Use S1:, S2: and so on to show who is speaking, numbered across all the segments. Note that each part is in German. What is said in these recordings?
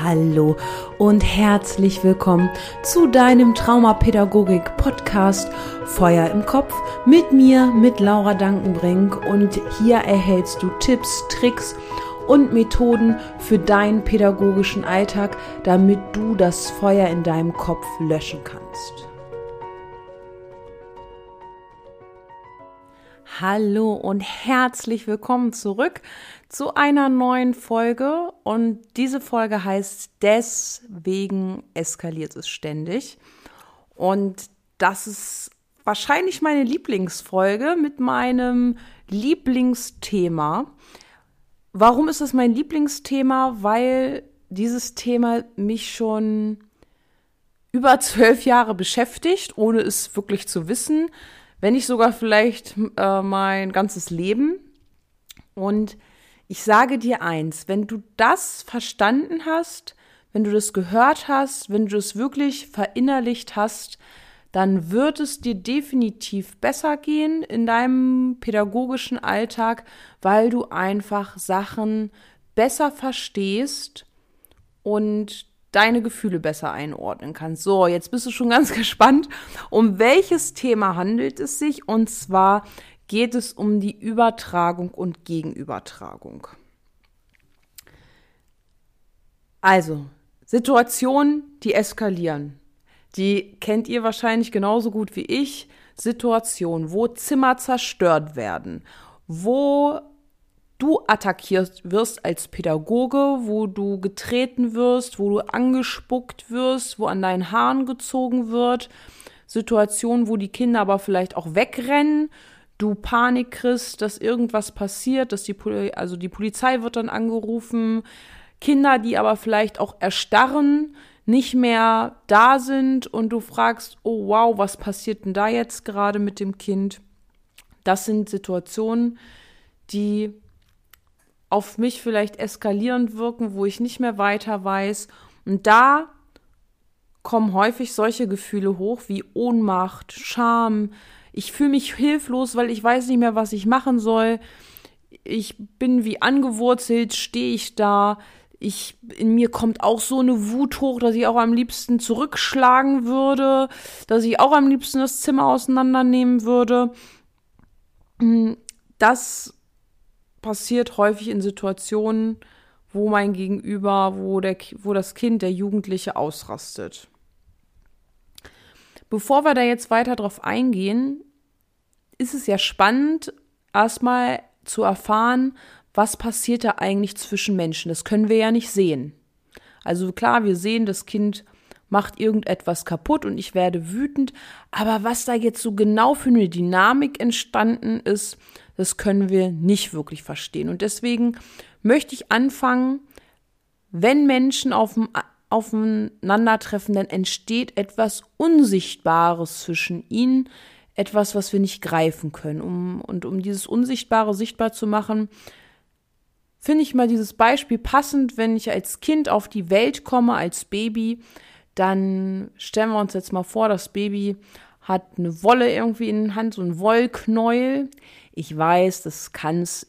S1: Hallo und herzlich willkommen zu deinem Traumapädagogik-Podcast Feuer im Kopf mit mir, mit Laura Dankenbrink. Und hier erhältst du Tipps, Tricks und Methoden für deinen pädagogischen Alltag, damit du das Feuer in deinem Kopf löschen kannst. Hallo und herzlich willkommen zurück zu einer neuen Folge. Und diese Folge heißt Deswegen eskaliert es ständig. Und das ist wahrscheinlich meine Lieblingsfolge mit meinem Lieblingsthema. Warum ist das mein Lieblingsthema? Weil dieses Thema mich schon über zwölf Jahre beschäftigt, ohne es wirklich zu wissen wenn nicht sogar vielleicht äh, mein ganzes Leben. Und ich sage dir eins, wenn du das verstanden hast, wenn du das gehört hast, wenn du es wirklich verinnerlicht hast, dann wird es dir definitiv besser gehen in deinem pädagogischen Alltag, weil du einfach Sachen besser verstehst und deine Gefühle besser einordnen kannst. So, jetzt bist du schon ganz gespannt, um welches Thema handelt es sich. Und zwar geht es um die Übertragung und Gegenübertragung. Also, Situationen, die eskalieren. Die kennt ihr wahrscheinlich genauso gut wie ich. Situationen, wo Zimmer zerstört werden, wo du attackiert wirst als Pädagoge, wo du getreten wirst, wo du angespuckt wirst, wo an deinen Haaren gezogen wird, Situationen, wo die Kinder aber vielleicht auch wegrennen, du Panik kriegst, dass irgendwas passiert, dass die Poli also die Polizei wird dann angerufen, Kinder, die aber vielleicht auch erstarren, nicht mehr da sind und du fragst, oh wow, was passiert denn da jetzt gerade mit dem Kind? Das sind Situationen, die auf mich vielleicht eskalierend wirken, wo ich nicht mehr weiter weiß. Und da kommen häufig solche Gefühle hoch wie Ohnmacht, Scham. Ich fühle mich hilflos, weil ich weiß nicht mehr, was ich machen soll. Ich bin wie angewurzelt, stehe ich da. Ich, in mir kommt auch so eine Wut hoch, dass ich auch am liebsten zurückschlagen würde, dass ich auch am liebsten das Zimmer auseinandernehmen würde. Das passiert häufig in Situationen, wo mein Gegenüber, wo, der, wo das Kind, der Jugendliche ausrastet. Bevor wir da jetzt weiter drauf eingehen, ist es ja spannend, erstmal zu erfahren, was passiert da eigentlich zwischen Menschen. Das können wir ja nicht sehen. Also klar, wir sehen, das Kind macht irgendetwas kaputt und ich werde wütend, aber was da jetzt so genau für eine Dynamik entstanden ist, das können wir nicht wirklich verstehen. Und deswegen möchte ich anfangen, wenn Menschen auf aufeinandertreffen, dann entsteht etwas Unsichtbares zwischen ihnen, etwas, was wir nicht greifen können. Um, und um dieses Unsichtbare sichtbar zu machen, finde ich mal dieses Beispiel passend, wenn ich als Kind auf die Welt komme, als Baby, dann stellen wir uns jetzt mal vor, das Baby hat eine Wolle irgendwie in der Hand, so ein Wollknäuel. Ich weiß, das kann es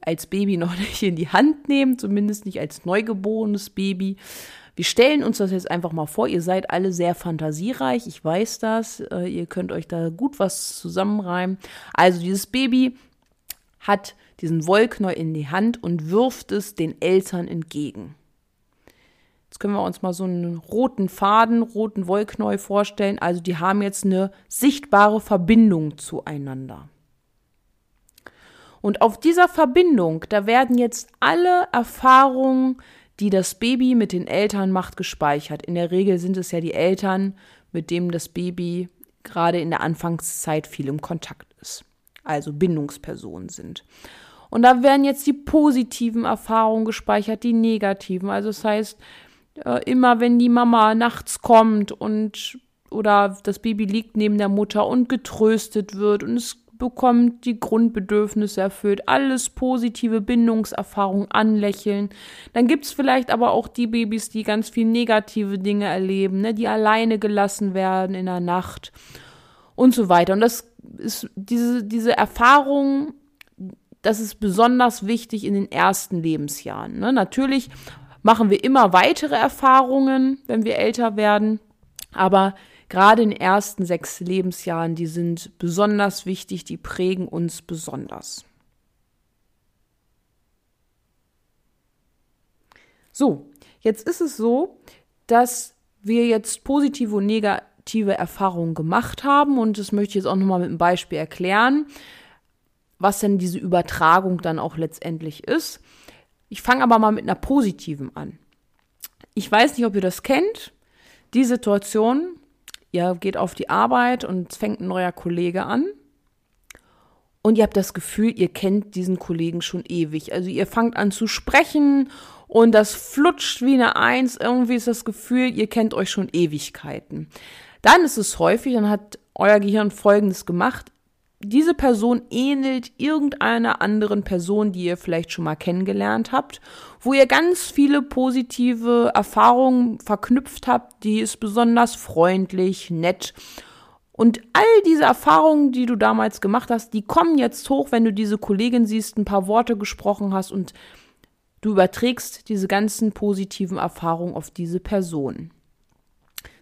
S1: als Baby noch nicht in die Hand nehmen, zumindest nicht als neugeborenes Baby. Wir stellen uns das jetzt einfach mal vor. Ihr seid alle sehr fantasiereich. Ich weiß das. Äh, ihr könnt euch da gut was zusammenreimen. Also dieses Baby hat diesen Wollknäuel in die Hand und wirft es den Eltern entgegen. Jetzt können wir uns mal so einen roten Faden, roten Wollknäuel vorstellen. Also die haben jetzt eine sichtbare Verbindung zueinander. Und auf dieser Verbindung, da werden jetzt alle Erfahrungen, die das Baby mit den Eltern macht, gespeichert. In der Regel sind es ja die Eltern, mit denen das Baby gerade in der Anfangszeit viel im Kontakt ist. Also Bindungspersonen sind. Und da werden jetzt die positiven Erfahrungen gespeichert, die negativen. Also das heißt, äh, immer wenn die Mama nachts kommt und oder das Baby liegt neben der Mutter und getröstet wird und es bekommt die Grundbedürfnisse erfüllt, alles positive Bindungserfahrungen anlächeln. Dann gibt es vielleicht aber auch die Babys, die ganz viel negative Dinge erleben, ne, die alleine gelassen werden in der Nacht und so weiter. Und das ist diese, diese Erfahrung, das ist besonders wichtig in den ersten Lebensjahren. Ne? Natürlich machen wir immer weitere Erfahrungen, wenn wir älter werden. Aber gerade in den ersten sechs Lebensjahren, die sind besonders wichtig, die prägen uns besonders. So, jetzt ist es so, dass wir jetzt positive und negative Erfahrungen gemacht haben und das möchte ich jetzt auch nochmal mit einem Beispiel erklären, was denn diese Übertragung dann auch letztendlich ist. Ich fange aber mal mit einer positiven an. Ich weiß nicht, ob ihr das kennt. Die Situation, ihr geht auf die Arbeit und es fängt ein neuer Kollege an. Und ihr habt das Gefühl, ihr kennt diesen Kollegen schon ewig. Also ihr fangt an zu sprechen und das flutscht wie eine Eins. Irgendwie ist das Gefühl, ihr kennt euch schon Ewigkeiten. Dann ist es häufig, dann hat euer Gehirn Folgendes gemacht diese Person ähnelt irgendeiner anderen Person, die ihr vielleicht schon mal kennengelernt habt, wo ihr ganz viele positive Erfahrungen verknüpft habt, die ist besonders freundlich, nett. Und all diese Erfahrungen, die du damals gemacht hast, die kommen jetzt hoch, wenn du diese Kollegin siehst, ein paar Worte gesprochen hast und du überträgst diese ganzen positiven Erfahrungen auf diese Person.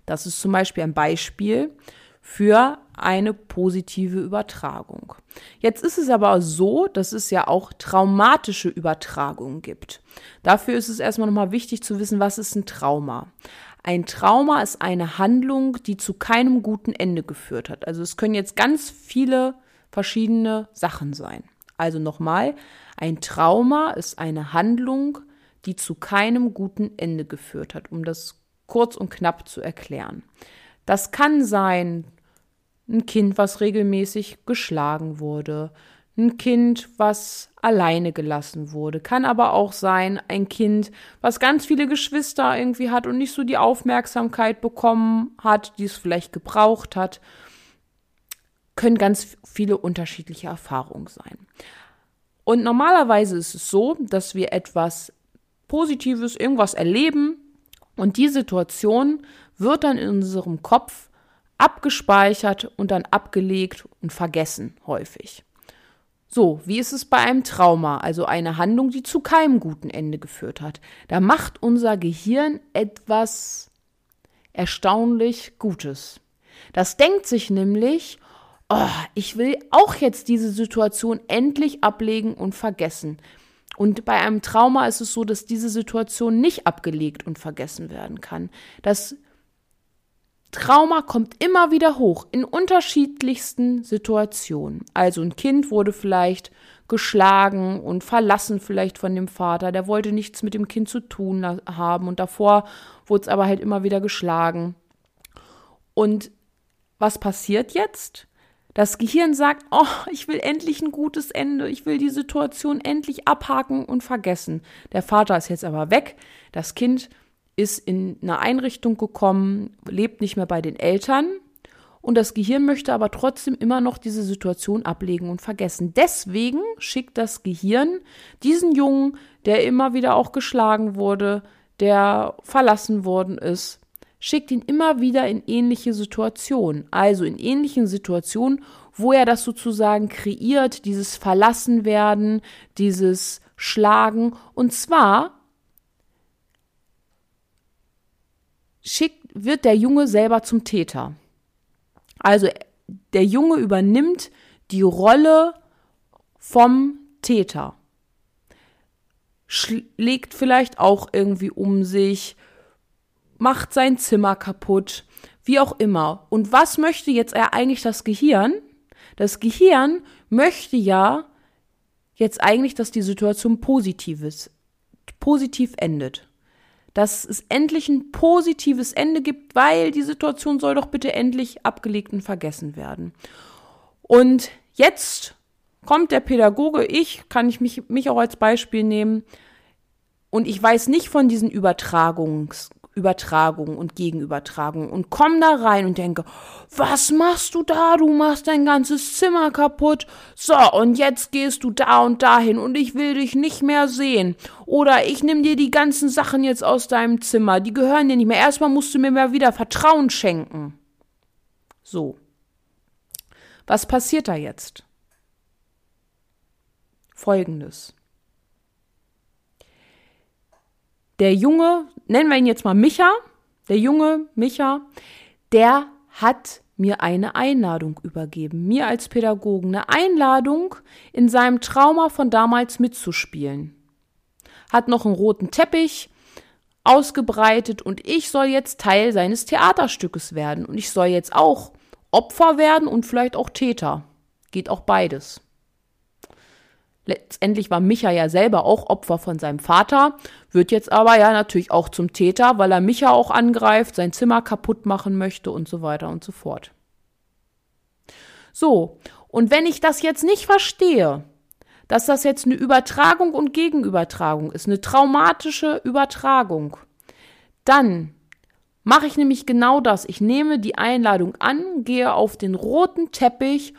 S1: Das ist zum Beispiel ein Beispiel für eine positive Übertragung. Jetzt ist es aber so, dass es ja auch traumatische Übertragungen gibt. Dafür ist es erstmal nochmal wichtig zu wissen, was ist ein Trauma. Ein Trauma ist eine Handlung, die zu keinem guten Ende geführt hat. Also es können jetzt ganz viele verschiedene Sachen sein. Also nochmal, ein Trauma ist eine Handlung, die zu keinem guten Ende geführt hat, um das kurz und knapp zu erklären. Das kann sein ein Kind, was regelmäßig geschlagen wurde, ein Kind, was alleine gelassen wurde. Kann aber auch sein, ein Kind, was ganz viele Geschwister irgendwie hat und nicht so die Aufmerksamkeit bekommen hat, die es vielleicht gebraucht hat. Können ganz viele unterschiedliche Erfahrungen sein. Und normalerweise ist es so, dass wir etwas Positives, irgendwas erleben und die Situation wird dann in unserem Kopf abgespeichert und dann abgelegt und vergessen häufig. So, wie ist es bei einem Trauma, also eine Handlung, die zu keinem guten Ende geführt hat? Da macht unser Gehirn etwas erstaunlich Gutes. Das denkt sich nämlich, oh, ich will auch jetzt diese Situation endlich ablegen und vergessen. Und bei einem Trauma ist es so, dass diese Situation nicht abgelegt und vergessen werden kann. Das Trauma kommt immer wieder hoch in unterschiedlichsten Situationen. Also ein Kind wurde vielleicht geschlagen und verlassen vielleicht von dem Vater, der wollte nichts mit dem Kind zu tun haben und davor wurde es aber halt immer wieder geschlagen. Und was passiert jetzt? Das Gehirn sagt, oh, ich will endlich ein gutes Ende, ich will die Situation endlich abhaken und vergessen. Der Vater ist jetzt aber weg, das Kind ist in eine Einrichtung gekommen, lebt nicht mehr bei den Eltern und das Gehirn möchte aber trotzdem immer noch diese Situation ablegen und vergessen. Deswegen schickt das Gehirn diesen Jungen, der immer wieder auch geschlagen wurde, der verlassen worden ist, schickt ihn immer wieder in ähnliche Situationen. Also in ähnlichen Situationen, wo er das sozusagen kreiert, dieses Verlassenwerden, dieses Schlagen. Und zwar schickt, wird der Junge selber zum Täter. Also der Junge übernimmt die Rolle vom Täter. Schlägt vielleicht auch irgendwie um sich, macht sein Zimmer kaputt, wie auch immer. Und was möchte jetzt eigentlich das Gehirn? Das Gehirn möchte ja jetzt eigentlich, dass die Situation positiv ist, positiv endet dass es endlich ein positives Ende gibt, weil die Situation soll doch bitte endlich abgelegt und vergessen werden. Und jetzt kommt der Pädagoge, ich, kann ich mich, mich auch als Beispiel nehmen, und ich weiß nicht von diesen Übertragungs, Übertragung und Gegenübertragung und komm da rein und denke, was machst du da? Du machst dein ganzes Zimmer kaputt. So, und jetzt gehst du da und dahin und ich will dich nicht mehr sehen. Oder ich nehme dir die ganzen Sachen jetzt aus deinem Zimmer. Die gehören dir nicht mehr. Erstmal musst du mir mal wieder Vertrauen schenken. So. Was passiert da jetzt? Folgendes. der Junge, nennen wir ihn jetzt mal Micha, der Junge Micha, der hat mir eine Einladung übergeben, mir als Pädagogen, eine Einladung, in seinem Trauma von damals mitzuspielen. Hat noch einen roten Teppich ausgebreitet und ich soll jetzt Teil seines Theaterstückes werden und ich soll jetzt auch Opfer werden und vielleicht auch Täter. Geht auch beides. Letztendlich war Micha ja selber auch Opfer von seinem Vater, wird jetzt aber ja natürlich auch zum Täter, weil er Micha auch angreift, sein Zimmer kaputt machen möchte und so weiter und so fort. So, und wenn ich das jetzt nicht verstehe, dass das jetzt eine Übertragung und Gegenübertragung ist, eine traumatische Übertragung, dann mache ich nämlich genau das. Ich nehme die Einladung an, gehe auf den roten Teppich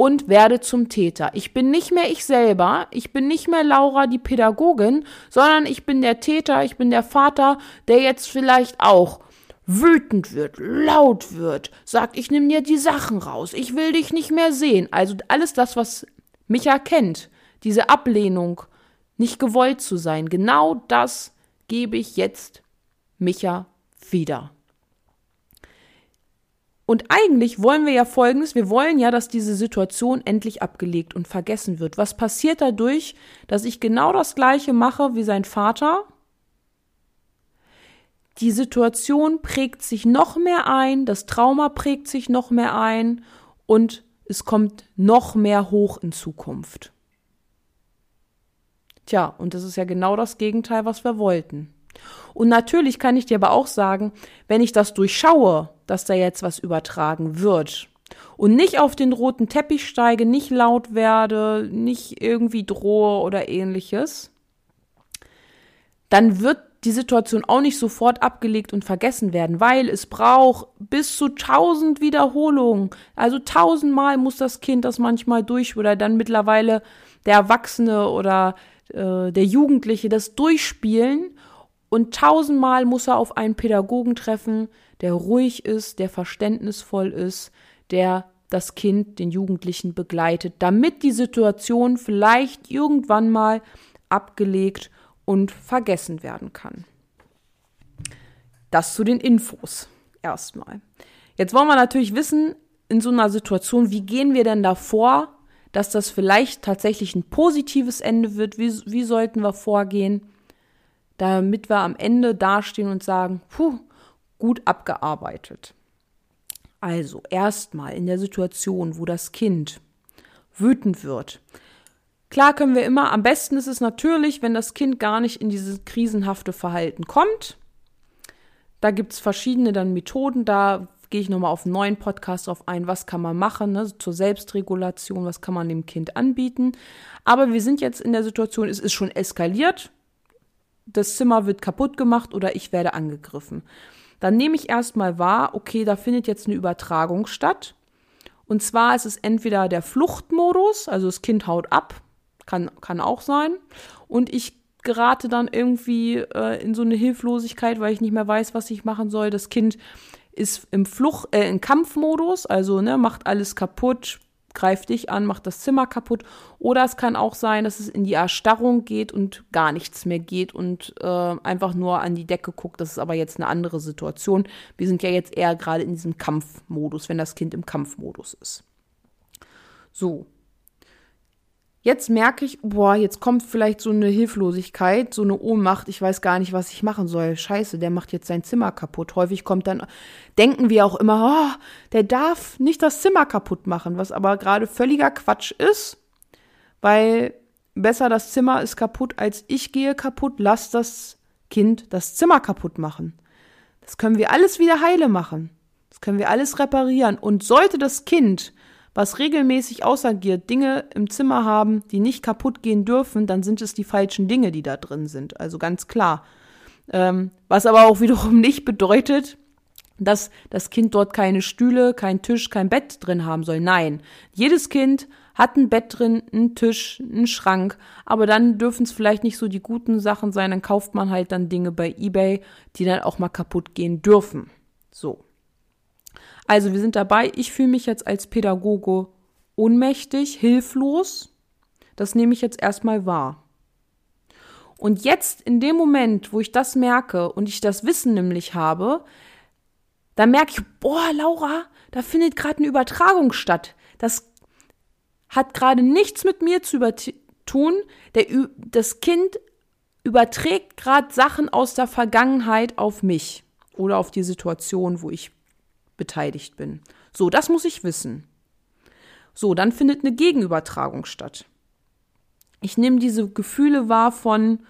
S1: und werde zum Täter. Ich bin nicht mehr ich selber, ich bin nicht mehr Laura die Pädagogin, sondern ich bin der Täter, ich bin der Vater, der jetzt vielleicht auch wütend wird, laut wird, sagt, ich nehme dir die Sachen raus, ich will dich nicht mehr sehen. Also alles das, was mich erkennt, diese Ablehnung, nicht gewollt zu sein, genau das gebe ich jetzt Micha wieder. Und eigentlich wollen wir ja Folgendes, wir wollen ja, dass diese Situation endlich abgelegt und vergessen wird. Was passiert dadurch, dass ich genau das gleiche mache wie sein Vater? Die Situation prägt sich noch mehr ein, das Trauma prägt sich noch mehr ein und es kommt noch mehr hoch in Zukunft. Tja, und das ist ja genau das Gegenteil, was wir wollten. Und natürlich kann ich dir aber auch sagen, wenn ich das durchschaue, dass da jetzt was übertragen wird und nicht auf den roten Teppich steige, nicht laut werde, nicht irgendwie drohe oder ähnliches, dann wird die Situation auch nicht sofort abgelegt und vergessen werden, weil es braucht bis zu tausend Wiederholungen. Also tausendmal muss das Kind das manchmal durch oder dann mittlerweile der Erwachsene oder äh, der Jugendliche das durchspielen und tausendmal muss er auf einen Pädagogen treffen, der ruhig ist, der verständnisvoll ist, der das Kind, den Jugendlichen begleitet, damit die Situation vielleicht irgendwann mal abgelegt und vergessen werden kann. Das zu den Infos erstmal. Jetzt wollen wir natürlich wissen, in so einer Situation, wie gehen wir denn davor, dass das vielleicht tatsächlich ein positives Ende wird? Wie, wie sollten wir vorgehen? Damit wir am Ende dastehen und sagen, puh, gut abgearbeitet. Also erstmal in der Situation, wo das Kind wütend wird. Klar können wir immer, am besten ist es natürlich, wenn das Kind gar nicht in dieses krisenhafte Verhalten kommt. Da gibt es verschiedene dann Methoden, da gehe ich nochmal auf einen neuen Podcast drauf ein, was kann man machen ne, zur Selbstregulation, was kann man dem Kind anbieten. Aber wir sind jetzt in der Situation, es ist schon eskaliert, das Zimmer wird kaputt gemacht oder ich werde angegriffen. Dann nehme ich erstmal wahr, okay, da findet jetzt eine Übertragung statt. Und zwar ist es entweder der Fluchtmodus, also das Kind haut ab, kann, kann auch sein. Und ich gerate dann irgendwie äh, in so eine Hilflosigkeit, weil ich nicht mehr weiß, was ich machen soll. Das Kind ist im Flucht, äh, im Kampfmodus, also ne, macht alles kaputt, greift dich an, macht das Zimmer kaputt. Oder es kann auch sein, dass es in die Erstarrung geht und gar nichts mehr geht und äh, einfach nur an die Decke guckt. Das ist aber jetzt eine andere Situation. Wir sind ja jetzt eher gerade in diesem Kampfmodus, wenn das Kind im Kampfmodus ist. So, Jetzt merke ich, boah, jetzt kommt vielleicht so eine Hilflosigkeit, so eine Ohnmacht, ich weiß gar nicht, was ich machen soll. Scheiße, der macht jetzt sein Zimmer kaputt. Häufig kommt dann, denken wir auch immer, oh, der darf nicht das Zimmer kaputt machen, was aber gerade völliger Quatsch ist, weil besser das Zimmer ist kaputt, als ich gehe kaputt, lass das Kind das Zimmer kaputt machen. Das können wir alles wieder heile machen. Das können wir alles reparieren. Und sollte das Kind was regelmäßig ausagiert, Dinge im Zimmer haben, die nicht kaputt gehen dürfen, dann sind es die falschen Dinge, die da drin sind. Also ganz klar. Ähm, was aber auch wiederum nicht bedeutet, dass das Kind dort keine Stühle, kein Tisch, kein Bett drin haben soll. Nein, jedes Kind hat ein Bett drin, einen Tisch, einen Schrank, aber dann dürfen es vielleicht nicht so die guten Sachen sein, dann kauft man halt dann Dinge bei eBay, die dann auch mal kaputt gehen dürfen. So. Also wir sind dabei, ich fühle mich jetzt als Pädagoge ohnmächtig, hilflos. Das nehme ich jetzt erstmal wahr. Und jetzt, in dem Moment, wo ich das merke und ich das Wissen nämlich habe, dann merke ich, boah, Laura, da findet gerade eine Übertragung statt. Das hat gerade nichts mit mir zu tun. Der, das Kind überträgt gerade Sachen aus der Vergangenheit auf mich oder auf die Situation, wo ich beteiligt bin. So, das muss ich wissen. So, dann findet eine Gegenübertragung statt. Ich nehme diese Gefühle wahr von,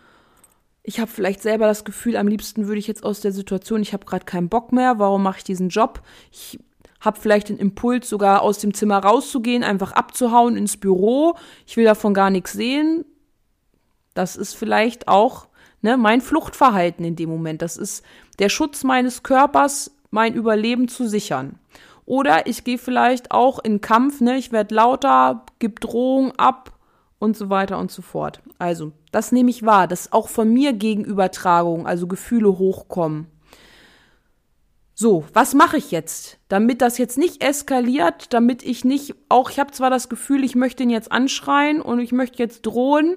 S1: ich habe vielleicht selber das Gefühl, am liebsten würde ich jetzt aus der Situation, ich habe gerade keinen Bock mehr, warum mache ich diesen Job? Ich habe vielleicht den Impuls, sogar aus dem Zimmer rauszugehen, einfach abzuhauen ins Büro. Ich will davon gar nichts sehen. Das ist vielleicht auch ne, mein Fluchtverhalten in dem Moment. Das ist der Schutz meines Körpers, mein Überleben zu sichern. Oder ich gehe vielleicht auch in Kampf, ne, ich werde lauter, gebe Drohung ab und so weiter und so fort. Also, das nehme ich wahr, dass auch von mir Gegenübertragung, also Gefühle hochkommen. So, was mache ich jetzt, damit das jetzt nicht eskaliert, damit ich nicht, auch ich habe zwar das Gefühl, ich möchte ihn jetzt anschreien und ich möchte jetzt drohen,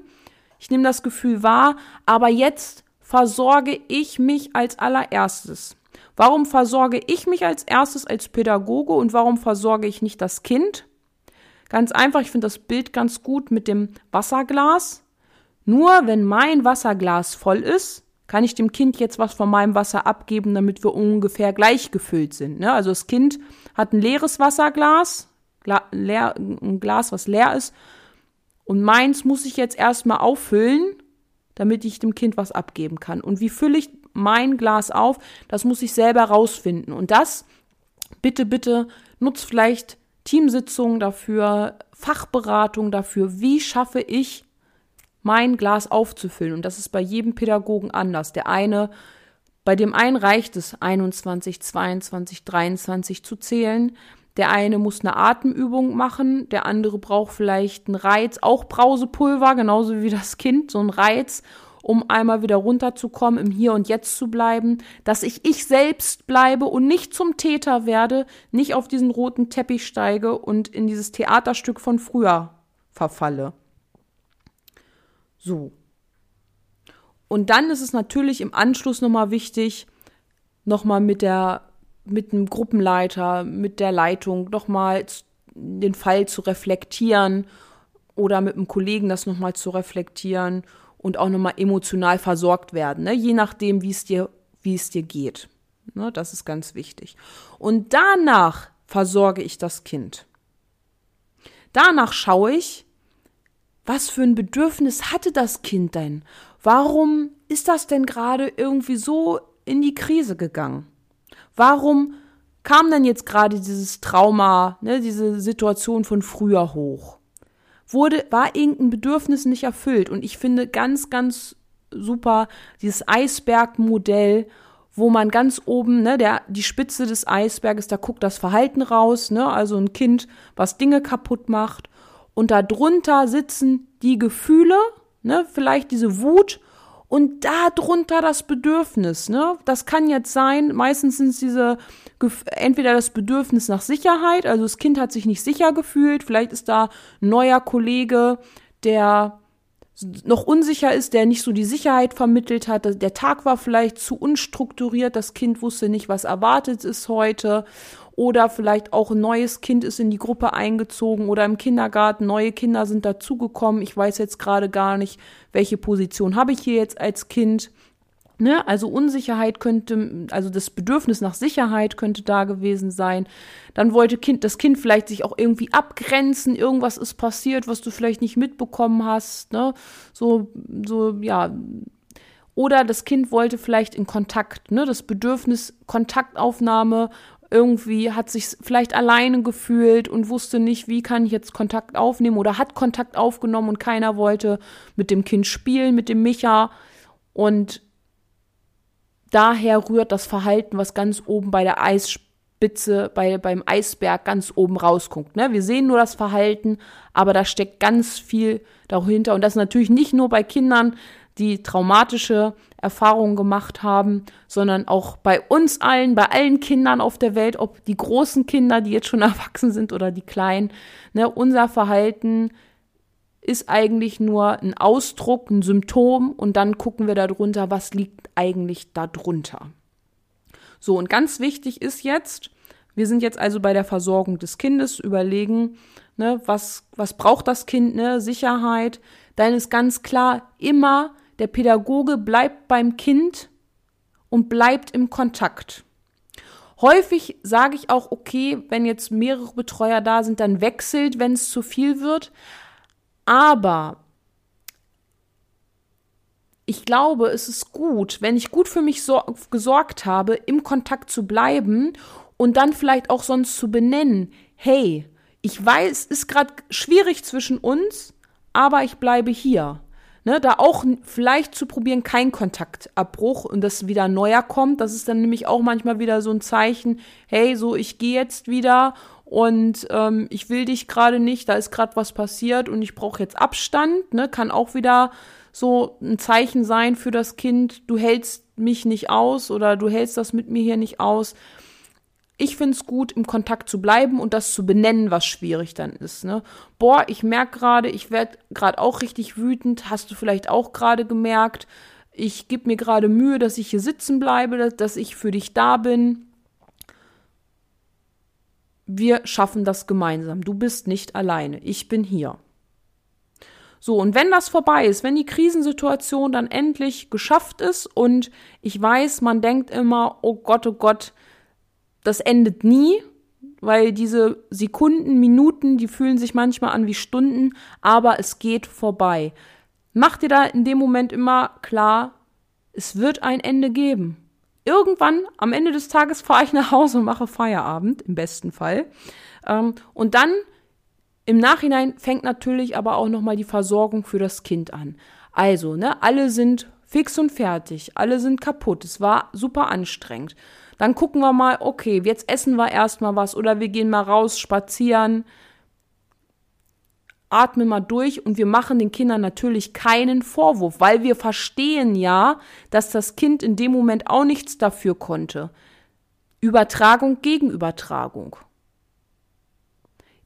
S1: ich nehme das Gefühl wahr, aber jetzt versorge ich mich als allererstes. Warum versorge ich mich als erstes als Pädagoge und warum versorge ich nicht das Kind? Ganz einfach, ich finde das Bild ganz gut mit dem Wasserglas. Nur wenn mein Wasserglas voll ist, kann ich dem Kind jetzt was von meinem Wasser abgeben, damit wir ungefähr gleich gefüllt sind. Ne? Also das Kind hat ein leeres Wasserglas, Gla leer, ein Glas, was leer ist, und meins muss ich jetzt erstmal auffüllen, damit ich dem Kind was abgeben kann. Und wie fülle ich mein Glas auf, das muss ich selber rausfinden. Und das, bitte, bitte, nutzt vielleicht Teamsitzungen dafür, Fachberatung dafür, wie schaffe ich mein Glas aufzufüllen. Und das ist bei jedem Pädagogen anders. Der eine, bei dem einen reicht es, 21, 22, 23 zu zählen. Der eine muss eine Atemübung machen, der andere braucht vielleicht einen Reiz, auch Brausepulver, genauso wie das Kind, so ein Reiz, um einmal wieder runterzukommen, im Hier und Jetzt zu bleiben, dass ich ich selbst bleibe und nicht zum Täter werde, nicht auf diesen roten Teppich steige und in dieses Theaterstück von früher verfalle. So. Und dann ist es natürlich im Anschluss nochmal wichtig, nochmal mit der, mit dem Gruppenleiter, mit der Leitung nochmal den Fall zu reflektieren oder mit einem Kollegen das nochmal zu reflektieren und auch nochmal emotional versorgt werden, ne? je nachdem, wie es dir, wie es dir geht. Ne? Das ist ganz wichtig. Und danach versorge ich das Kind. Danach schaue ich, was für ein Bedürfnis hatte das Kind denn? Warum ist das denn gerade irgendwie so in die Krise gegangen? Warum kam denn jetzt gerade dieses Trauma, ne, diese Situation von früher hoch? Wurde, war irgendein Bedürfnis nicht erfüllt? Und ich finde ganz, ganz super dieses Eisbergmodell, wo man ganz oben, ne, der, die Spitze des Eisberges, da guckt das Verhalten raus, ne, also ein Kind, was Dinge kaputt macht. Und darunter sitzen die Gefühle, ne, vielleicht diese Wut und darunter das Bedürfnis, ne? Das kann jetzt sein, meistens sind es diese entweder das Bedürfnis nach Sicherheit, also das Kind hat sich nicht sicher gefühlt, vielleicht ist da ein neuer Kollege, der noch unsicher ist, der nicht so die Sicherheit vermittelt hat. Der Tag war vielleicht zu unstrukturiert, das Kind wusste nicht, was erwartet ist heute oder vielleicht auch ein neues Kind ist in die Gruppe eingezogen oder im Kindergarten neue Kinder sind dazugekommen. Ich weiß jetzt gerade gar nicht, welche Position habe ich hier jetzt als Kind. Ne? Also Unsicherheit könnte, also das Bedürfnis nach Sicherheit könnte da gewesen sein. Dann wollte kind, das Kind vielleicht sich auch irgendwie abgrenzen. Irgendwas ist passiert, was du vielleicht nicht mitbekommen hast. Ne? So, so, ja, oder das Kind wollte vielleicht in Kontakt, ne, das Bedürfnis Kontaktaufnahme irgendwie hat sich vielleicht alleine gefühlt und wusste nicht, wie kann ich jetzt Kontakt aufnehmen oder hat Kontakt aufgenommen und keiner wollte mit dem Kind spielen, mit dem Micha. Und daher rührt das Verhalten, was ganz oben bei der Eisspitze, bei, beim Eisberg ganz oben rausguckt. Ne? Wir sehen nur das Verhalten, aber da steckt ganz viel dahinter. Und das natürlich nicht nur bei Kindern, die traumatische Erfahrungen gemacht haben, sondern auch bei uns allen, bei allen Kindern auf der Welt, ob die großen Kinder, die jetzt schon erwachsen sind oder die kleinen, ne, unser Verhalten ist eigentlich nur ein Ausdruck, ein Symptom und dann gucken wir darunter, was liegt eigentlich darunter. So, und ganz wichtig ist jetzt, wir sind jetzt also bei der Versorgung des Kindes, überlegen, ne, was, was braucht das Kind, ne, Sicherheit. Dann ist ganz klar, immer der Pädagoge bleibt beim Kind und bleibt im Kontakt. Häufig sage ich auch, okay, wenn jetzt mehrere Betreuer da sind, dann wechselt, wenn es zu viel wird. Aber ich glaube, es ist gut, wenn ich gut für mich so gesorgt habe, im Kontakt zu bleiben und dann vielleicht auch sonst zu benennen, hey, ich weiß, es ist gerade schwierig zwischen uns, aber ich bleibe hier. Ne, da auch vielleicht zu probieren, kein Kontaktabbruch und dass wieder neuer kommt. Das ist dann nämlich auch manchmal wieder so ein Zeichen, hey, so ich gehe jetzt wieder und ähm, ich will dich gerade nicht, da ist gerade was passiert und ich brauche jetzt Abstand. Ne, kann auch wieder so ein Zeichen sein für das Kind, du hältst mich nicht aus oder du hältst das mit mir hier nicht aus. Ich finde es gut, im Kontakt zu bleiben und das zu benennen, was schwierig dann ist. Ne? Boah, ich merke gerade, ich werde gerade auch richtig wütend. Hast du vielleicht auch gerade gemerkt? Ich gebe mir gerade Mühe, dass ich hier sitzen bleibe, dass, dass ich für dich da bin. Wir schaffen das gemeinsam. Du bist nicht alleine. Ich bin hier. So, und wenn das vorbei ist, wenn die Krisensituation dann endlich geschafft ist und ich weiß, man denkt immer, oh Gott, oh Gott, das endet nie, weil diese Sekunden, Minuten, die fühlen sich manchmal an wie Stunden, aber es geht vorbei. Mach dir da in dem Moment immer klar, es wird ein Ende geben. Irgendwann am Ende des Tages fahre ich nach Hause und mache Feierabend, im besten Fall. Ähm, und dann im Nachhinein fängt natürlich aber auch nochmal die Versorgung für das Kind an. Also, ne, alle sind fix und fertig, alle sind kaputt, es war super anstrengend. Dann gucken wir mal, okay, jetzt essen wir erstmal was oder wir gehen mal raus spazieren. Atmen mal durch und wir machen den Kindern natürlich keinen Vorwurf, weil wir verstehen ja, dass das Kind in dem Moment auch nichts dafür konnte. Übertragung gegen Übertragung.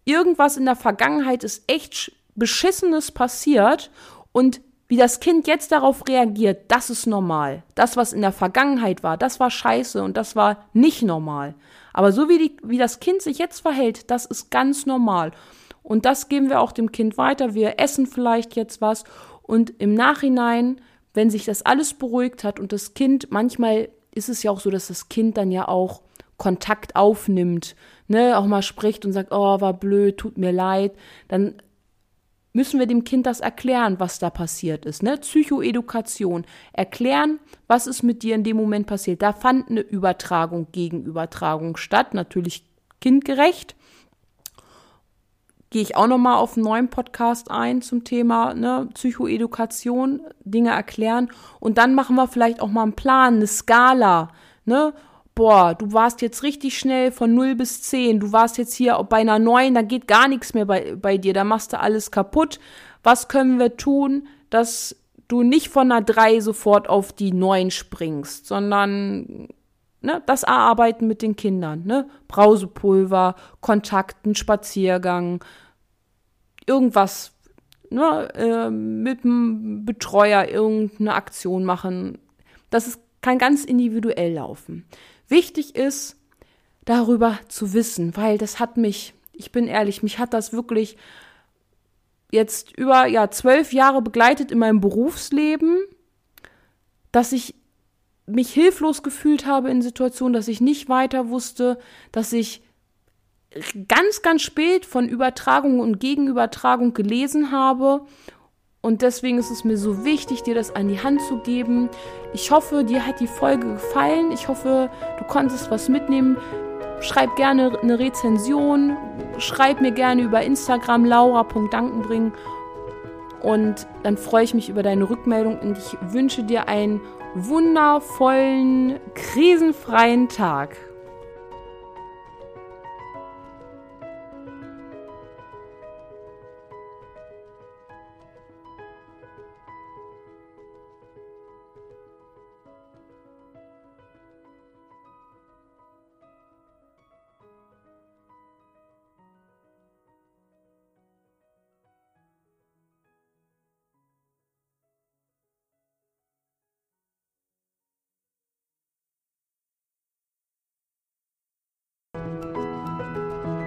S1: Irgendwas in der Vergangenheit ist echt beschissenes passiert und wie das Kind jetzt darauf reagiert, das ist normal. Das, was in der Vergangenheit war, das war scheiße und das war nicht normal. Aber so wie, die, wie das Kind sich jetzt verhält, das ist ganz normal. Und das geben wir auch dem Kind weiter. Wir essen vielleicht jetzt was und im Nachhinein, wenn sich das alles beruhigt hat und das Kind, manchmal ist es ja auch so, dass das Kind dann ja auch Kontakt aufnimmt, ne, auch mal spricht und sagt, oh, war blöd, tut mir leid, dann müssen wir dem Kind das erklären, was da passiert ist. Ne? Psychoedukation. Erklären, was ist mit dir in dem Moment passiert. Da fand eine Übertragung gegen Übertragung statt, natürlich kindgerecht. Gehe ich auch noch mal auf einen neuen Podcast ein zum Thema ne, Psychoedukation, Dinge erklären und dann machen wir vielleicht auch mal einen Plan, eine Skala, ne? Boah, du warst jetzt richtig schnell von 0 bis 10, du warst jetzt hier bei einer 9, da geht gar nichts mehr bei, bei dir, da machst du alles kaputt. Was können wir tun, dass du nicht von einer 3 sofort auf die 9 springst, sondern ne, das Erarbeiten mit den Kindern, ne? Brausepulver, Kontakten, Spaziergang, irgendwas, ne, äh, mit dem Betreuer irgendeine Aktion machen. Das ist, kann ganz individuell laufen. Wichtig ist, darüber zu wissen, weil das hat mich, ich bin ehrlich, mich hat das wirklich jetzt über ja zwölf Jahre begleitet in meinem Berufsleben, dass ich mich hilflos gefühlt habe in Situationen, dass ich nicht weiter wusste, dass ich ganz, ganz spät von Übertragung und Gegenübertragung gelesen habe und deswegen ist es mir so wichtig, dir das an die Hand zu geben. Ich hoffe, dir hat die Folge gefallen. Ich hoffe, du konntest was mitnehmen. Schreib gerne eine Rezension. Schreib mir gerne über Instagram laura.dankenbringen. Und dann freue ich mich über deine Rückmeldung und ich wünsche dir einen wundervollen, krisenfreien Tag.